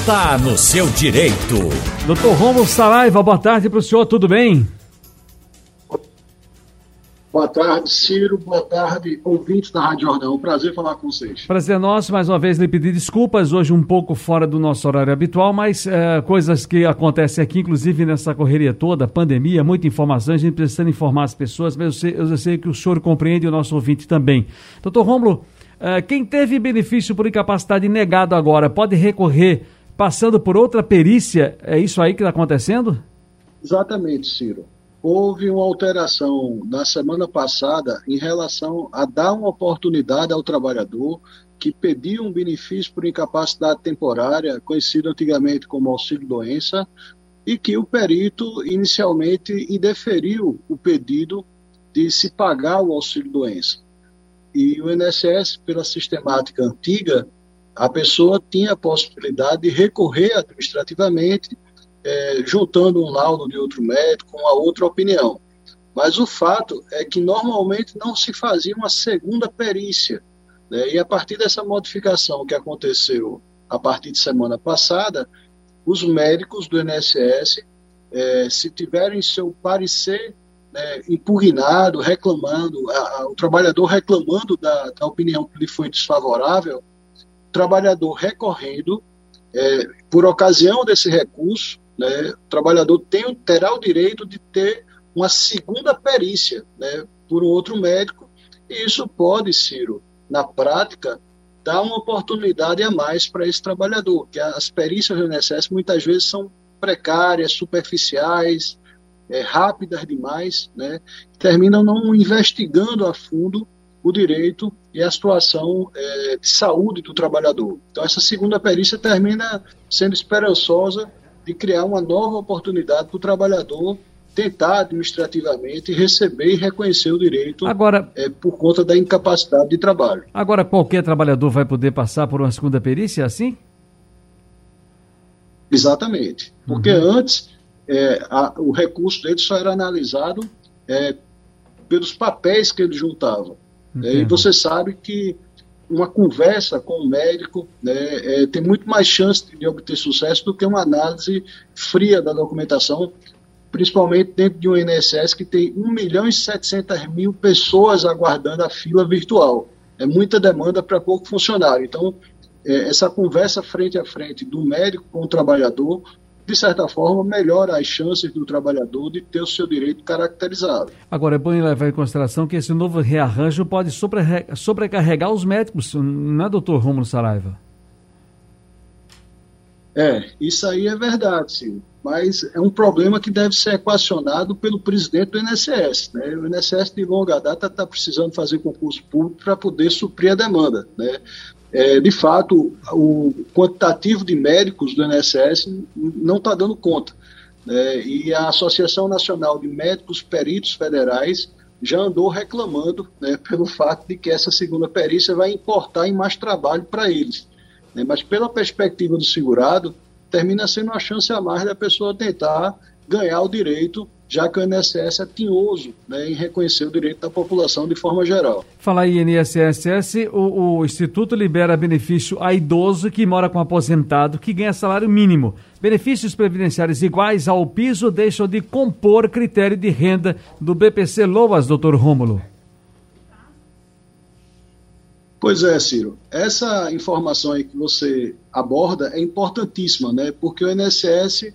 está no seu direito. Doutor Romulo Saraiva, boa tarde para o senhor, tudo bem? Boa tarde, Ciro. Boa tarde, ouvintes da Rádio Jordão. Prazer falar com vocês. Prazer nosso. Mais uma vez lhe pedir desculpas, hoje um pouco fora do nosso horário habitual, mas é, coisas que acontecem aqui, inclusive nessa correria toda, pandemia, muita informação, a gente precisando informar as pessoas, mas eu sei, eu sei que o senhor compreende o nosso ouvinte também. Doutor Romulo, é, quem teve benefício por incapacidade negado agora, pode recorrer passando por outra perícia? É isso aí que está acontecendo? Exatamente, Ciro houve uma alteração na semana passada em relação a dar uma oportunidade ao trabalhador que pediu um benefício por incapacidade temporária, conhecido antigamente como auxílio-doença, e que o perito inicialmente indeferiu o pedido de se pagar o auxílio-doença. E o INSS, pela sistemática antiga, a pessoa tinha a possibilidade de recorrer administrativamente é, juntando um laudo de outro médico com a outra opinião. Mas o fato é que normalmente não se fazia uma segunda perícia. Né? E a partir dessa modificação que aconteceu a partir de semana passada, os médicos do INSS, é, se tiverem seu parecer né, impugnado, reclamando, a, a, o trabalhador reclamando da, da, opinião que lhe foi desfavorável, trabalhador recorrendo, é, por ocasião desse recurso, né, o trabalhador tem, terá o direito de ter uma segunda perícia né, por um outro médico, e isso pode, Ciro, na prática, dar uma oportunidade a mais para esse trabalhador, que as perícias do INSS muitas vezes são precárias, superficiais, é, rápidas demais, né, terminam não investigando a fundo o direito e a situação é, de saúde do trabalhador. Então, essa segunda perícia termina sendo esperançosa de criar uma nova oportunidade para o trabalhador tentar administrativamente receber e reconhecer o direito agora, é, por conta da incapacidade de trabalho. Agora, qualquer trabalhador vai poder passar por uma segunda perícia assim? Exatamente. Porque uhum. antes é, a, o recurso dele só era analisado é, pelos papéis que ele juntava. É, e você sabe que uma conversa com o médico né, é, tem muito mais chance de obter sucesso do que uma análise fria da documentação, principalmente dentro de um INSS que tem 1 milhão e 700 mil pessoas aguardando a fila virtual. É muita demanda para pouco funcionário. Então, é, essa conversa frente a frente do médico com o trabalhador de certa forma, melhora as chances do trabalhador de ter o seu direito caracterizado. Agora, é bom levar em consideração que esse novo rearranjo pode sobrecarregar os médicos, não é, doutor Romulo Saraiva? É, isso aí é verdade, sim. Mas é um problema que deve ser equacionado pelo presidente do INSS. Né? O INSS de longa data está precisando fazer concurso público para poder suprir a demanda. Né? É, de fato, o quantitativo de médicos do INSS não está dando conta. Né? E a Associação Nacional de Médicos Peritos Federais já andou reclamando né, pelo fato de que essa segunda perícia vai importar em mais trabalho para eles. Né? Mas, pela perspectiva do segurado, termina sendo uma chance a mais da pessoa tentar ganhar o direito já que o INSS é tinhoso né, em reconhecer o direito da população de forma geral. Falar em INSS, o, o, Instituto libera benefício a idoso que mora com aposentado que ganha salário mínimo. Benefícios previdenciários iguais ao piso deixam de compor critério de renda do BPC Loas, doutor Rômulo. Pois é, Ciro. Essa informação aí que você aborda é importantíssima, né? Porque o INSS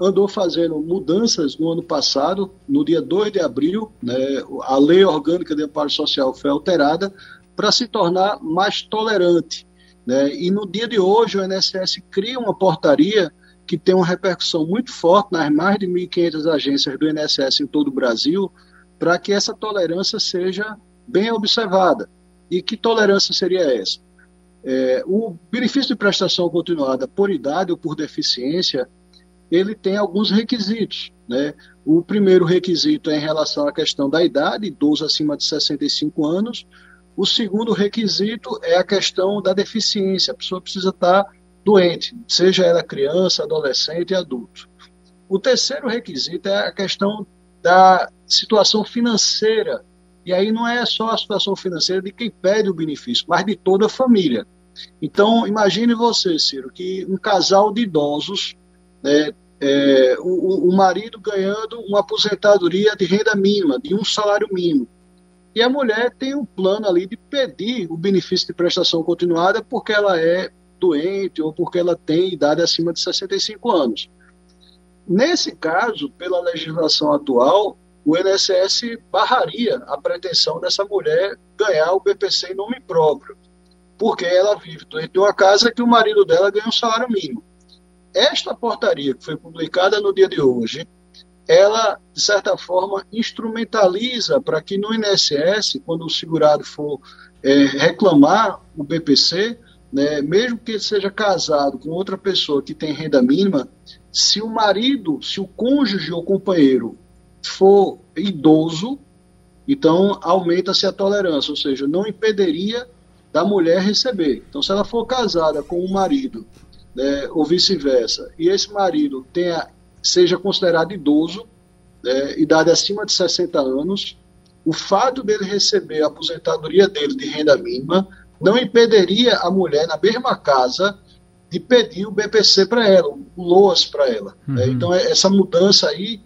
andou fazendo mudanças no ano passado, no dia 2 de abril, né, a lei orgânica de amparo social foi alterada para se tornar mais tolerante. Né, e no dia de hoje o INSS cria uma portaria que tem uma repercussão muito forte nas mais de 1.500 agências do INSS em todo o Brasil, para que essa tolerância seja bem observada. E que tolerância seria essa? É, o benefício de prestação continuada por idade ou por deficiência ele tem alguns requisitos. Né? O primeiro requisito é em relação à questão da idade, idoso acima de 65 anos. O segundo requisito é a questão da deficiência. A pessoa precisa estar doente, seja ela criança, adolescente e adulto. O terceiro requisito é a questão da situação financeira. E aí não é só a situação financeira de quem pede o benefício, mas de toda a família. Então, imagine você, Ciro, que um casal de idosos, né, é, o, o marido ganhando uma aposentadoria de renda mínima, de um salário mínimo. E a mulher tem um plano ali de pedir o benefício de prestação continuada porque ela é doente ou porque ela tem idade acima de 65 anos. Nesse caso, pela legislação atual, o INSS barraria a pretensão dessa mulher ganhar o BPC em nome próprio, porque ela vive dentro de uma casa que o marido dela ganha um salário mínimo. Esta portaria, que foi publicada no dia de hoje, ela, de certa forma, instrumentaliza para que no INSS, quando o segurado for é, reclamar o BPC, né, mesmo que ele seja casado com outra pessoa que tem renda mínima, se o marido, se o cônjuge ou companheiro for idoso, então aumenta-se a tolerância, ou seja, não impediria da mulher receber. Então, se ela for casada com um marido, né, ou vice-versa, e esse marido tenha, seja considerado idoso, né, idade acima de 60 anos, o fato dele receber a aposentadoria dele de renda mínima não impediria a mulher, na mesma casa, de pedir o BPC para ela, o LOAS para ela. Uhum. Né? Então, é, essa mudança aí,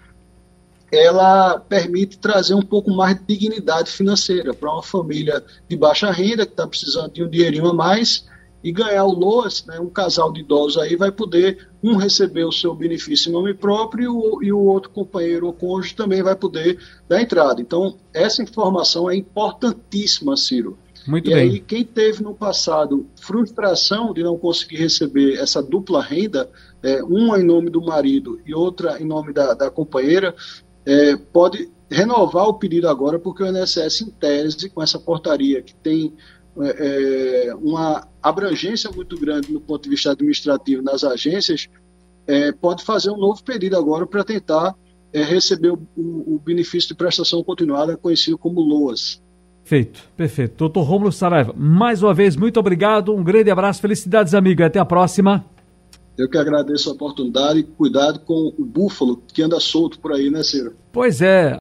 ela permite trazer um pouco mais de dignidade financeira para uma família de baixa renda que está precisando de um dinheirinho a mais e ganhar o LOAS, né, um casal de idosos aí vai poder um receber o seu benefício em nome próprio e o outro companheiro ou cônjuge também vai poder dar entrada. Então, essa informação é importantíssima, Ciro. Muito e bem. aí, quem teve no passado frustração de não conseguir receber essa dupla renda, é, uma em nome do marido e outra em nome da, da companheira, é, pode renovar o pedido agora, porque o INSS, em tese, com essa portaria que tem é, é, uma abrangência muito grande no ponto de vista administrativo nas agências, é, pode fazer um novo pedido agora para tentar é, receber o, o, o benefício de prestação continuada, conhecido como LOAS. Perfeito, perfeito. Doutor Romulo Saraiva, mais uma vez, muito obrigado, um grande abraço, felicidades, amigo, até a próxima. Eu que agradeço a oportunidade e cuidado com o búfalo que anda solto por aí, né, Ciro? Pois é,